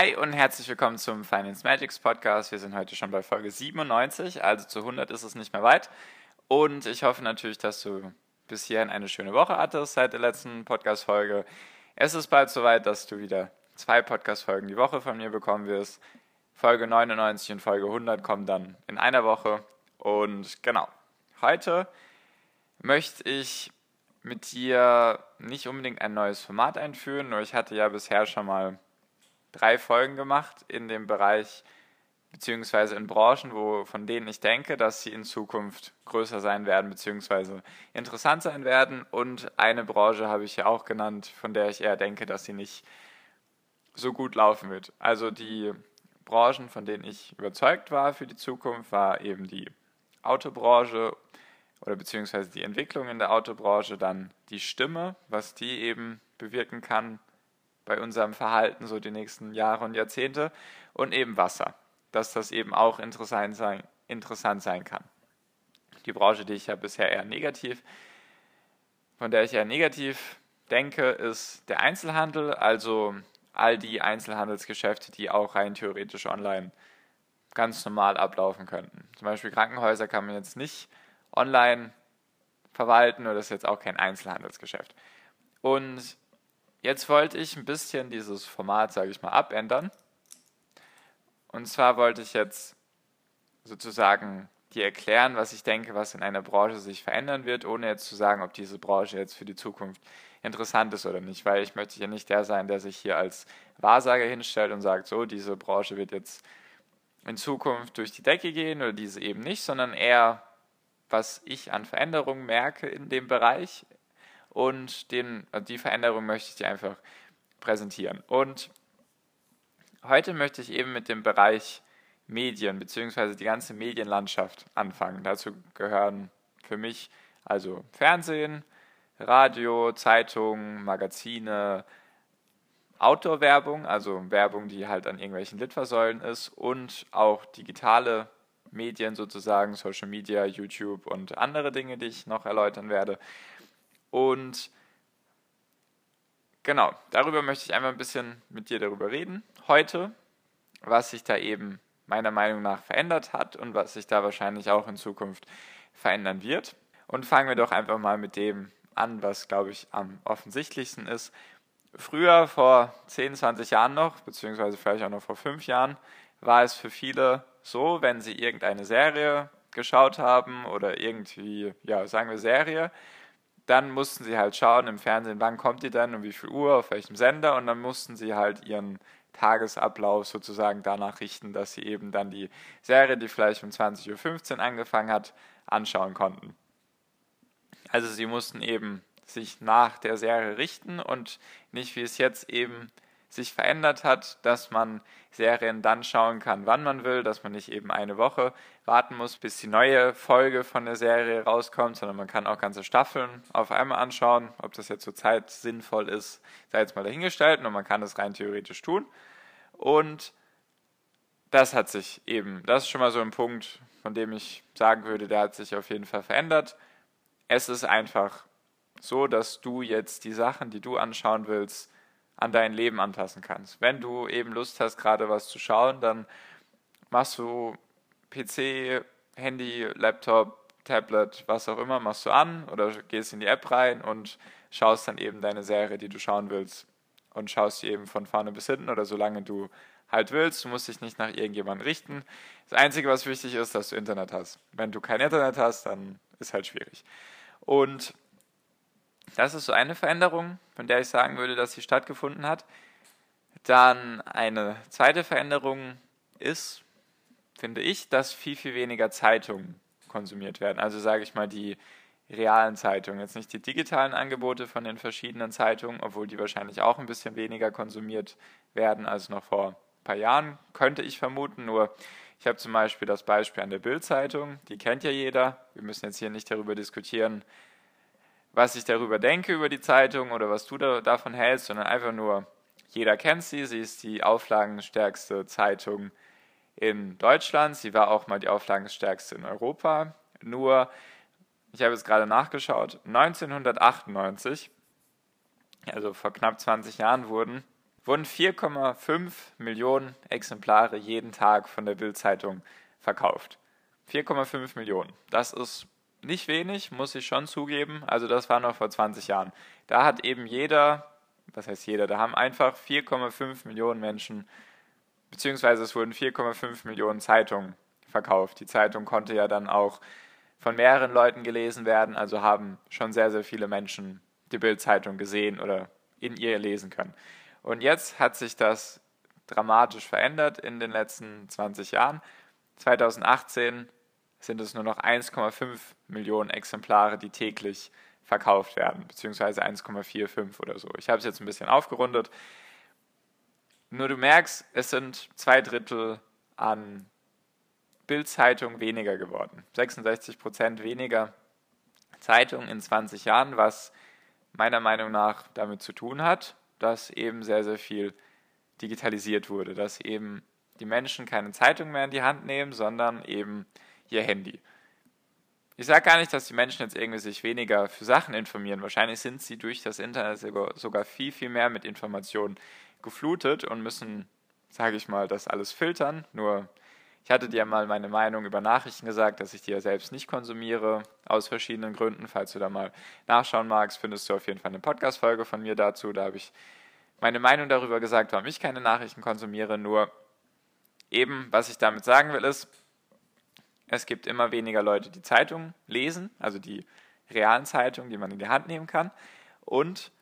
Hi und herzlich willkommen zum Finance Magics Podcast. Wir sind heute schon bei Folge 97, also zu 100 ist es nicht mehr weit. Und ich hoffe natürlich, dass du bis hierhin eine schöne Woche hattest seit der letzten Podcast-Folge. Es ist bald soweit, dass du wieder zwei Podcast-Folgen die Woche von mir bekommen wirst. Folge 99 und Folge 100 kommen dann in einer Woche. Und genau, heute möchte ich mit dir nicht unbedingt ein neues Format einführen, nur ich hatte ja bisher schon mal drei Folgen gemacht in dem Bereich beziehungsweise in Branchen, wo, von denen ich denke, dass sie in Zukunft größer sein werden, beziehungsweise interessant sein werden. Und eine Branche habe ich ja auch genannt, von der ich eher denke, dass sie nicht so gut laufen wird. Also die Branchen, von denen ich überzeugt war für die Zukunft, war eben die Autobranche oder beziehungsweise die Entwicklung in der Autobranche, dann die Stimme, was die eben bewirken kann, bei unserem Verhalten so die nächsten Jahre und Jahrzehnte und eben Wasser, dass das eben auch interessant sein, interessant sein kann. Die Branche, die ich ja bisher eher negativ, von der ich eher negativ denke, ist der Einzelhandel, also all die Einzelhandelsgeschäfte, die auch rein theoretisch online ganz normal ablaufen könnten. Zum Beispiel Krankenhäuser kann man jetzt nicht online verwalten oder ist jetzt auch kein Einzelhandelsgeschäft. Und Jetzt wollte ich ein bisschen dieses Format, sage ich mal, abändern. Und zwar wollte ich jetzt sozusagen dir erklären, was ich denke, was in einer Branche sich verändern wird, ohne jetzt zu sagen, ob diese Branche jetzt für die Zukunft interessant ist oder nicht, weil ich möchte ja nicht der sein, der sich hier als Wahrsager hinstellt und sagt, so, diese Branche wird jetzt in Zukunft durch die Decke gehen oder diese eben nicht, sondern eher, was ich an Veränderungen merke in dem Bereich, und den, die Veränderung möchte ich dir einfach präsentieren. Und heute möchte ich eben mit dem Bereich Medien bzw. die ganze Medienlandschaft anfangen. Dazu gehören für mich also Fernsehen, Radio, Zeitungen, Magazine, Outdoor-Werbung, also Werbung, die halt an irgendwelchen Litfaßsäulen ist und auch digitale Medien sozusagen, Social Media, YouTube und andere Dinge, die ich noch erläutern werde. Und genau, darüber möchte ich einmal ein bisschen mit dir darüber reden. Heute, was sich da eben meiner Meinung nach verändert hat und was sich da wahrscheinlich auch in Zukunft verändern wird. Und fangen wir doch einfach mal mit dem an, was, glaube ich, am offensichtlichsten ist. Früher, vor 10, 20 Jahren noch, beziehungsweise vielleicht auch noch vor 5 Jahren, war es für viele so, wenn sie irgendeine Serie geschaut haben oder irgendwie, ja, sagen wir Serie, dann mussten sie halt schauen im Fernsehen, wann kommt die denn, um wie viel Uhr, auf welchem Sender und dann mussten sie halt ihren Tagesablauf sozusagen danach richten, dass sie eben dann die Serie, die vielleicht um 20.15 Uhr angefangen hat, anschauen konnten. Also sie mussten eben sich nach der Serie richten und nicht wie es jetzt eben sich verändert hat, dass man Serien dann schauen kann, wann man will, dass man nicht eben eine Woche warten muss, bis die neue Folge von der Serie rauskommt, sondern man kann auch ganze Staffeln auf einmal anschauen. Ob das jetzt zur Zeit sinnvoll ist, sei jetzt mal dahingestellt und man kann es rein theoretisch tun. Und das hat sich eben, das ist schon mal so ein Punkt, von dem ich sagen würde, der hat sich auf jeden Fall verändert. Es ist einfach so, dass du jetzt die Sachen, die du anschauen willst, an dein Leben anpassen kannst. Wenn du eben Lust hast, gerade was zu schauen, dann machst du PC, Handy, Laptop, Tablet, was auch immer, machst du an oder gehst in die App rein und schaust dann eben deine Serie, die du schauen willst und schaust sie eben von vorne bis hinten oder solange du halt willst. Du musst dich nicht nach irgendjemandem richten. Das Einzige, was wichtig ist, dass du Internet hast. Wenn du kein Internet hast, dann ist halt schwierig. Und das ist so eine Veränderung, von der ich sagen würde, dass sie stattgefunden hat. Dann eine zweite Veränderung ist, finde ich, dass viel, viel weniger Zeitungen konsumiert werden. Also sage ich mal die realen Zeitungen, jetzt nicht die digitalen Angebote von den verschiedenen Zeitungen, obwohl die wahrscheinlich auch ein bisschen weniger konsumiert werden als noch vor ein paar Jahren, könnte ich vermuten. Nur ich habe zum Beispiel das Beispiel an der Bild-Zeitung, die kennt ja jeder. Wir müssen jetzt hier nicht darüber diskutieren, was ich darüber denke über die Zeitung oder was du da, davon hältst, sondern einfach nur, jeder kennt sie. Sie ist die auflagenstärkste Zeitung in Deutschland. Sie war auch mal die auflagenstärkste in Europa. Nur, ich habe jetzt gerade nachgeschaut, 1998, also vor knapp 20 Jahren, wurden, wurden 4,5 Millionen Exemplare jeden Tag von der Bild-Zeitung verkauft. 4,5 Millionen. Das ist nicht wenig, muss ich schon zugeben. Also das war noch vor 20 Jahren. Da hat eben jeder, was heißt jeder, da haben einfach 4,5 Millionen Menschen, beziehungsweise es wurden 4,5 Millionen Zeitungen verkauft. Die Zeitung konnte ja dann auch von mehreren Leuten gelesen werden, also haben schon sehr, sehr viele Menschen die Bildzeitung gesehen oder in ihr lesen können. Und jetzt hat sich das dramatisch verändert in den letzten 20 Jahren. 2018 sind es nur noch 1,5 Millionen Exemplare, die täglich verkauft werden, beziehungsweise 1,45 oder so. Ich habe es jetzt ein bisschen aufgerundet. Nur du merkst, es sind zwei Drittel an Bildzeitung weniger geworden. 66 Prozent weniger Zeitungen in 20 Jahren, was meiner Meinung nach damit zu tun hat, dass eben sehr, sehr viel digitalisiert wurde, dass eben die Menschen keine Zeitung mehr in die Hand nehmen, sondern eben ihr Handy. Ich sage gar nicht, dass die Menschen jetzt irgendwie sich weniger für Sachen informieren. Wahrscheinlich sind sie durch das Internet sogar viel, viel mehr mit Informationen geflutet und müssen, sage ich mal, das alles filtern. Nur ich hatte dir mal meine Meinung über Nachrichten gesagt, dass ich die ja selbst nicht konsumiere, aus verschiedenen Gründen. Falls du da mal nachschauen magst, findest du auf jeden Fall eine Podcast-Folge von mir dazu. Da habe ich meine Meinung darüber gesagt, warum ich keine Nachrichten konsumiere. Nur eben, was ich damit sagen will, ist, es gibt immer weniger Leute, die Zeitungen lesen, also die realen Zeitungen, die man in die Hand nehmen kann. Und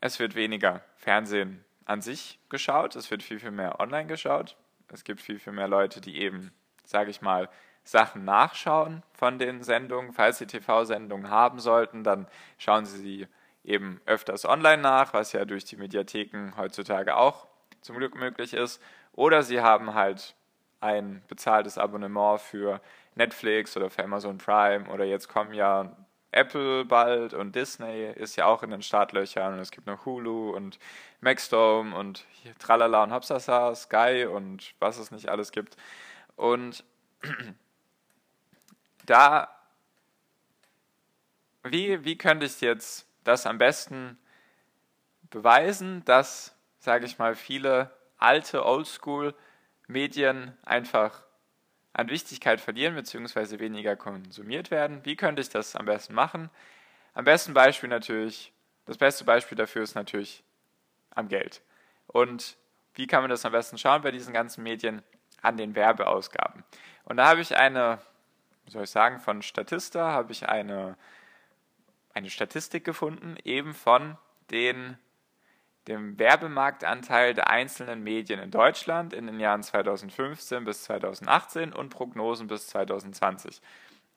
es wird weniger Fernsehen an sich geschaut, es wird viel, viel mehr online geschaut. Es gibt viel, viel mehr Leute, die eben, sage ich mal, Sachen nachschauen von den Sendungen. Falls sie TV-Sendungen haben sollten, dann schauen sie sie eben öfters online nach, was ja durch die Mediatheken heutzutage auch zum Glück möglich ist. Oder sie haben halt ein bezahltes Abonnement für Netflix oder für Amazon Prime oder jetzt kommen ja Apple bald und Disney ist ja auch in den Startlöchern und es gibt noch Hulu und Maxdome und Tralala und Hopsasa, Sky und was es nicht alles gibt. Und da, wie, wie könnte ich jetzt das am besten beweisen, dass, sage ich mal, viele alte Oldschool Medien einfach an Wichtigkeit verlieren bzw. weniger konsumiert werden. Wie könnte ich das am besten machen? Am besten Beispiel natürlich, das beste Beispiel dafür ist natürlich am Geld. Und wie kann man das am besten schauen bei diesen ganzen Medien? An den Werbeausgaben. Und da habe ich eine, wie soll ich sagen, von Statista habe ich eine, eine Statistik gefunden, eben von den dem Werbemarktanteil der einzelnen Medien in Deutschland in den Jahren 2015 bis 2018 und Prognosen bis 2020.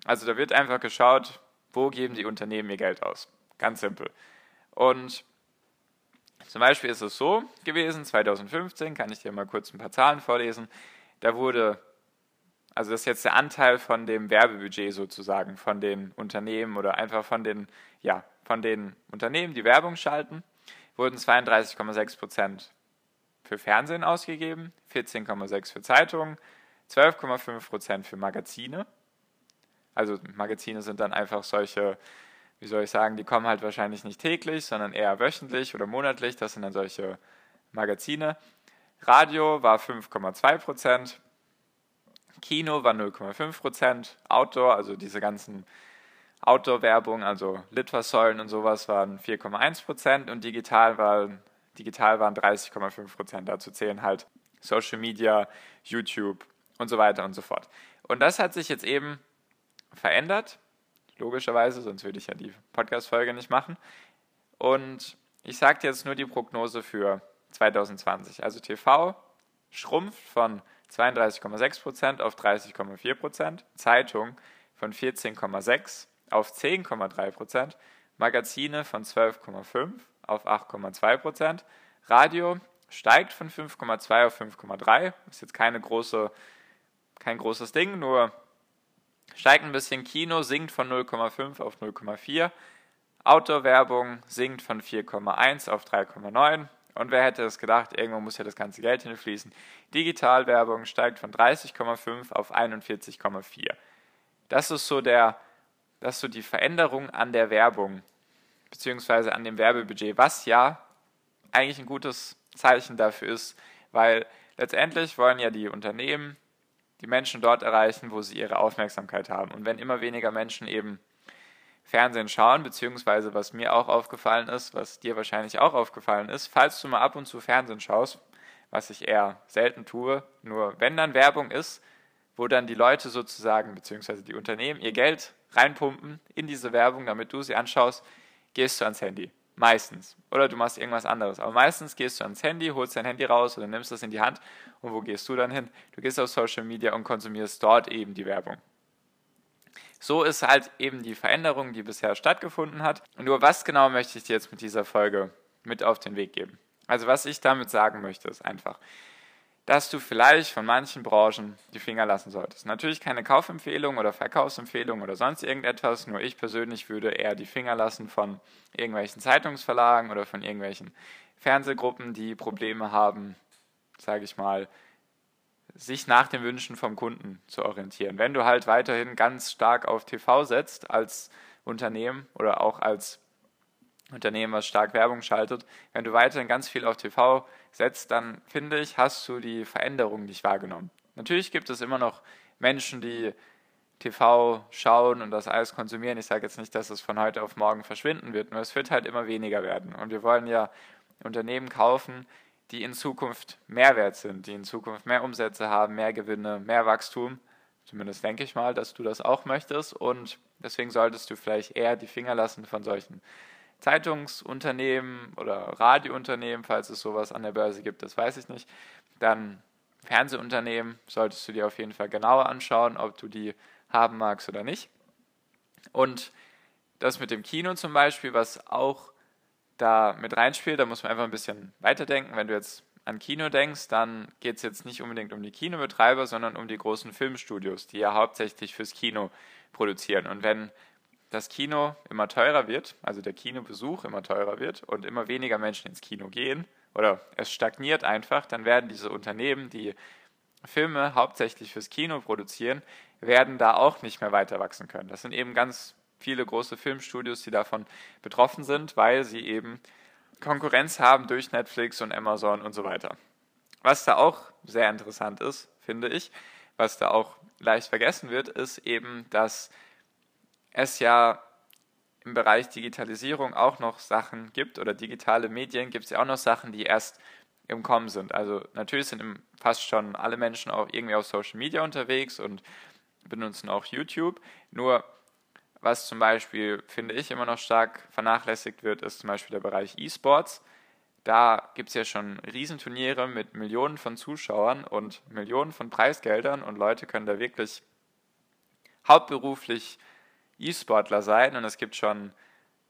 Also da wird einfach geschaut, wo geben die Unternehmen ihr Geld aus. Ganz simpel. Und zum Beispiel ist es so gewesen, 2015, kann ich dir mal kurz ein paar Zahlen vorlesen, da wurde, also das ist jetzt der Anteil von dem Werbebudget sozusagen, von den Unternehmen oder einfach von den, ja, von den Unternehmen, die Werbung schalten wurden 32,6 Prozent für Fernsehen ausgegeben, 14,6 für Zeitungen, 12,5 Prozent für Magazine. Also Magazine sind dann einfach solche, wie soll ich sagen, die kommen halt wahrscheinlich nicht täglich, sondern eher wöchentlich oder monatlich. Das sind dann solche Magazine. Radio war 5,2 Prozent, Kino war 0,5 Prozent, Outdoor, also diese ganzen Outdoor-Werbung, also Litfaßsäulen und sowas, waren 4,1 Prozent und digital waren, digital waren 30,5 Prozent. Dazu zählen halt Social Media, YouTube und so weiter und so fort. Und das hat sich jetzt eben verändert, logischerweise, sonst würde ich ja die Podcast-Folge nicht machen. Und ich sage jetzt nur die Prognose für 2020. Also TV schrumpft von 32,6 Prozent auf 30,4%, Prozent, Zeitung von 14,6% auf 10,3 Prozent, Magazine von 12,5 auf 8,2 Prozent, Radio steigt von 5,2 auf 5,3. Ist jetzt keine große, kein großes Ding, nur steigt ein bisschen. Kino sinkt von 0,5 auf 0,4. Outdoor-Werbung sinkt von 4,1 auf 3,9. Und wer hätte es gedacht, irgendwo muss ja das ganze Geld hinfließen. Digitalwerbung steigt von 30,5 auf 41,4. Das ist so der, das ist so die Veränderung an der Werbung, beziehungsweise an dem Werbebudget, was ja eigentlich ein gutes Zeichen dafür ist, weil letztendlich wollen ja die Unternehmen die Menschen dort erreichen, wo sie ihre Aufmerksamkeit haben. Und wenn immer weniger Menschen eben Fernsehen schauen, beziehungsweise was mir auch aufgefallen ist, was dir wahrscheinlich auch aufgefallen ist, falls du mal ab und zu Fernsehen schaust, was ich eher selten tue, nur wenn dann Werbung ist, wo dann die Leute sozusagen, beziehungsweise die Unternehmen ihr Geld reinpumpen in diese Werbung, damit du sie anschaust, gehst du ans Handy. Meistens. Oder du machst irgendwas anderes. Aber meistens gehst du ans Handy, holst dein Handy raus oder nimmst es in die Hand. Und wo gehst du dann hin? Du gehst auf Social Media und konsumierst dort eben die Werbung. So ist halt eben die Veränderung, die bisher stattgefunden hat. Und nur was genau möchte ich dir jetzt mit dieser Folge mit auf den Weg geben? Also was ich damit sagen möchte, ist einfach, dass du vielleicht von manchen Branchen die Finger lassen solltest. Natürlich keine Kaufempfehlung oder Verkaufsempfehlung oder sonst irgendetwas, nur ich persönlich würde eher die Finger lassen von irgendwelchen Zeitungsverlagen oder von irgendwelchen Fernsehgruppen, die Probleme haben, sage ich mal, sich nach den Wünschen vom Kunden zu orientieren. Wenn du halt weiterhin ganz stark auf TV setzt als Unternehmen oder auch als Unternehmen, was stark Werbung schaltet, wenn du weiterhin ganz viel auf TV setzt, dann finde ich, hast du die Veränderung nicht wahrgenommen. Natürlich gibt es immer noch Menschen, die TV schauen und das alles konsumieren. Ich sage jetzt nicht, dass es von heute auf morgen verschwinden wird, nur es wird halt immer weniger werden. Und wir wollen ja Unternehmen kaufen, die in Zukunft mehr wert sind, die in Zukunft mehr Umsätze haben, mehr Gewinne, mehr Wachstum. Zumindest denke ich mal, dass du das auch möchtest. Und deswegen solltest du vielleicht eher die Finger lassen von solchen Zeitungsunternehmen oder Radiounternehmen, falls es sowas an der Börse gibt, das weiß ich nicht. Dann Fernsehunternehmen solltest du dir auf jeden Fall genauer anschauen, ob du die haben magst oder nicht. Und das mit dem Kino zum Beispiel, was auch da mit reinspielt, da muss man einfach ein bisschen weiterdenken. Wenn du jetzt an Kino denkst, dann geht es jetzt nicht unbedingt um die Kinobetreiber, sondern um die großen Filmstudios, die ja hauptsächlich fürs Kino produzieren. Und wenn das Kino immer teurer wird, also der Kinobesuch immer teurer wird und immer weniger Menschen ins Kino gehen oder es stagniert einfach, dann werden diese Unternehmen, die Filme hauptsächlich fürs Kino produzieren, werden da auch nicht mehr weiter wachsen können. Das sind eben ganz viele große Filmstudios, die davon betroffen sind, weil sie eben Konkurrenz haben durch Netflix und Amazon und so weiter. Was da auch sehr interessant ist, finde ich, was da auch leicht vergessen wird, ist eben, dass es ja im Bereich Digitalisierung auch noch Sachen gibt oder digitale Medien gibt es ja auch noch Sachen, die erst im Kommen sind. Also natürlich sind fast schon alle Menschen auch irgendwie auf Social Media unterwegs und benutzen auch YouTube. Nur was zum Beispiel, finde ich, immer noch stark vernachlässigt wird, ist zum Beispiel der Bereich E-Sports. Da gibt es ja schon Riesenturniere mit Millionen von Zuschauern und Millionen von Preisgeldern und Leute können da wirklich hauptberuflich E-Sportler sein und es gibt schon,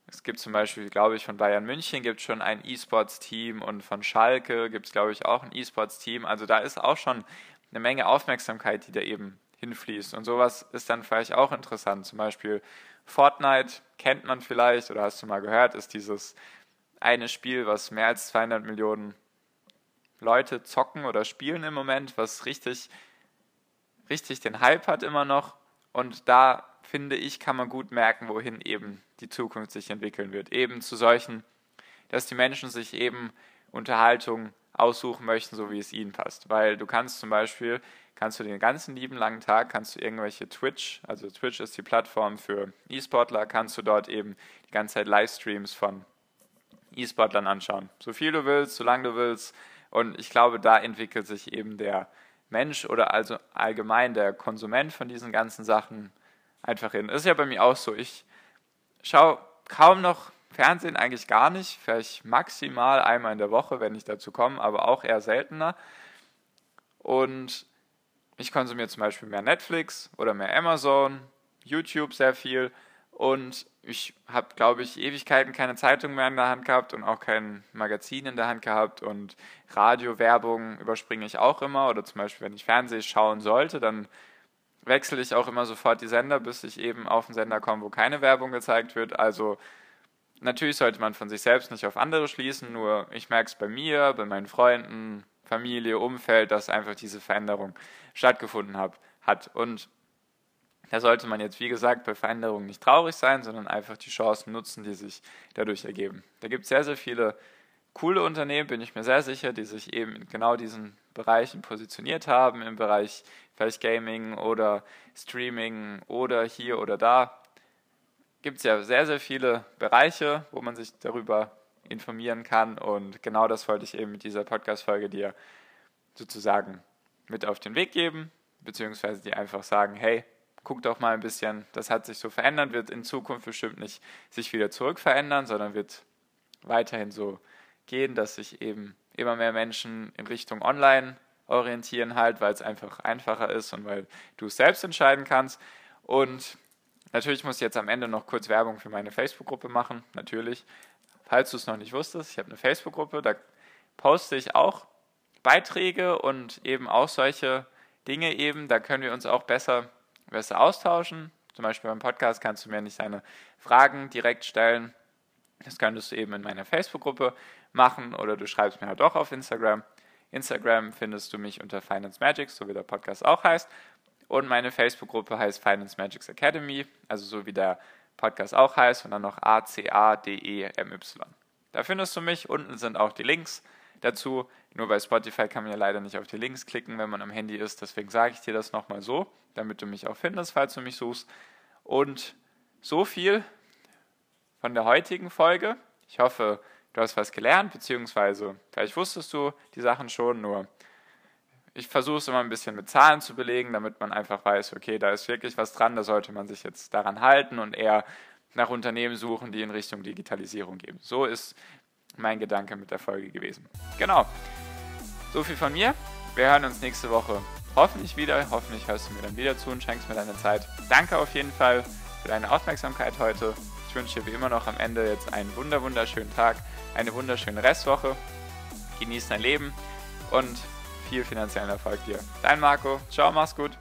es gibt zum Beispiel, glaube ich, von Bayern München gibt es schon ein E-Sports-Team und von Schalke gibt es, glaube ich, auch ein E-Sports-Team. Also da ist auch schon eine Menge Aufmerksamkeit, die da eben hinfließt. Und sowas ist dann vielleicht auch interessant. Zum Beispiel Fortnite kennt man vielleicht oder hast du mal gehört, ist dieses eine Spiel, was mehr als 200 Millionen Leute zocken oder spielen im Moment, was richtig, richtig den Hype hat immer noch. Und da finde ich, kann man gut merken, wohin eben die Zukunft sich entwickeln wird. Eben zu solchen, dass die Menschen sich eben Unterhaltung aussuchen möchten, so wie es ihnen passt. Weil du kannst zum Beispiel, kannst du den ganzen lieben langen Tag, kannst du irgendwelche Twitch, also Twitch ist die Plattform für E-Sportler, kannst du dort eben die ganze Zeit Livestreams von E-Sportlern anschauen. So viel du willst, so lange du willst. Und ich glaube, da entwickelt sich eben der Mensch oder also allgemein der Konsument von diesen ganzen Sachen einfach hin. Ist ja bei mir auch so. Ich schaue kaum noch Fernsehen, eigentlich gar nicht. Vielleicht maximal einmal in der Woche, wenn ich dazu komme, aber auch eher seltener. Und ich konsumiere zum Beispiel mehr Netflix oder mehr Amazon, YouTube sehr viel Und ich habe, glaube ich, Ewigkeiten keine Zeitung mehr in der Hand gehabt und auch kein Magazin in der Hand gehabt. Und Radiowerbung überspringe ich auch immer. Oder zum Beispiel, wenn ich Fernsehen schauen sollte, dann wechsle ich auch immer sofort die Sender, bis ich eben auf einen Sender komme, wo keine Werbung gezeigt wird. Also natürlich sollte man von sich selbst nicht auf andere schließen, nur ich merke es bei mir, bei meinen Freunden, Familie, Umfeld, dass einfach diese Veränderung stattgefunden hat. Und da sollte man jetzt, wie gesagt, bei Veränderungen nicht traurig sein, sondern einfach die Chancen nutzen, die sich dadurch ergeben. Da gibt es sehr, sehr viele coole Unternehmen, bin ich mir sehr sicher, die sich eben in genau diesen Bereichen positioniert haben, im Bereich vielleicht Gaming oder Streaming oder hier oder da. Gibt es ja sehr, sehr viele Bereiche, wo man sich darüber informieren kann und genau das wollte ich eben mit dieser Podcast-Folge dir sozusagen mit auf den Weg geben, beziehungsweise dir einfach sagen, hey, guck doch mal ein bisschen, das hat sich so verändert, wird in Zukunft bestimmt nicht sich wieder zurück verändern, sondern wird weiterhin so gehen, dass sich eben immer mehr Menschen in Richtung Online orientieren halt, weil es einfach einfacher ist und weil du es selbst entscheiden kannst. Und natürlich muss ich jetzt am Ende noch kurz Werbung für meine Facebook-Gruppe machen, natürlich. Falls du es noch nicht wusstest, ich habe eine Facebook-Gruppe, da poste ich auch Beiträge und eben auch solche Dinge eben, da können wir uns auch besser besser austauschen. Zum Beispiel beim Podcast kannst du mir nicht deine Fragen direkt stellen. Das könntest du eben in meiner Facebook-Gruppe machen oder du schreibst mir halt doch auf Instagram. Instagram findest du mich unter Finance Magics, so wie der Podcast auch heißt. Und meine Facebook-Gruppe heißt Finance Magics Academy, also so wie der Podcast auch heißt und dann noch A-C-A-D-E-M-Y. Da findest du mich. Unten sind auch die Links dazu. Nur bei Spotify kann man ja leider nicht auf die Links klicken, wenn man am Handy ist. Deswegen sage ich dir das nochmal so, damit du mich auch findest, falls du mich suchst. Und so viel von der heutigen Folge. Ich hoffe, du hast was gelernt, beziehungsweise vielleicht wusstest du die Sachen schon, nur ich versuche es immer ein bisschen mit Zahlen zu belegen, damit man einfach weiß, okay, da ist wirklich was dran, da sollte man sich jetzt daran halten und eher nach Unternehmen suchen, die in Richtung Digitalisierung gehen. So ist mein Gedanke mit der Folge gewesen. Genau. So viel von mir. Wir hören uns nächste Woche hoffentlich wieder. Hoffentlich hörst du mir dann wieder zu und schenkst mir deine Zeit. Danke auf jeden Fall für deine Aufmerksamkeit heute. Ich wünsche dir wie immer noch am Ende jetzt einen wunder wunderschönen Tag, eine wunderschöne Restwoche. Genieß dein Leben und viel finanziellen Erfolg dir. Dein Marco. Ciao, mach's gut.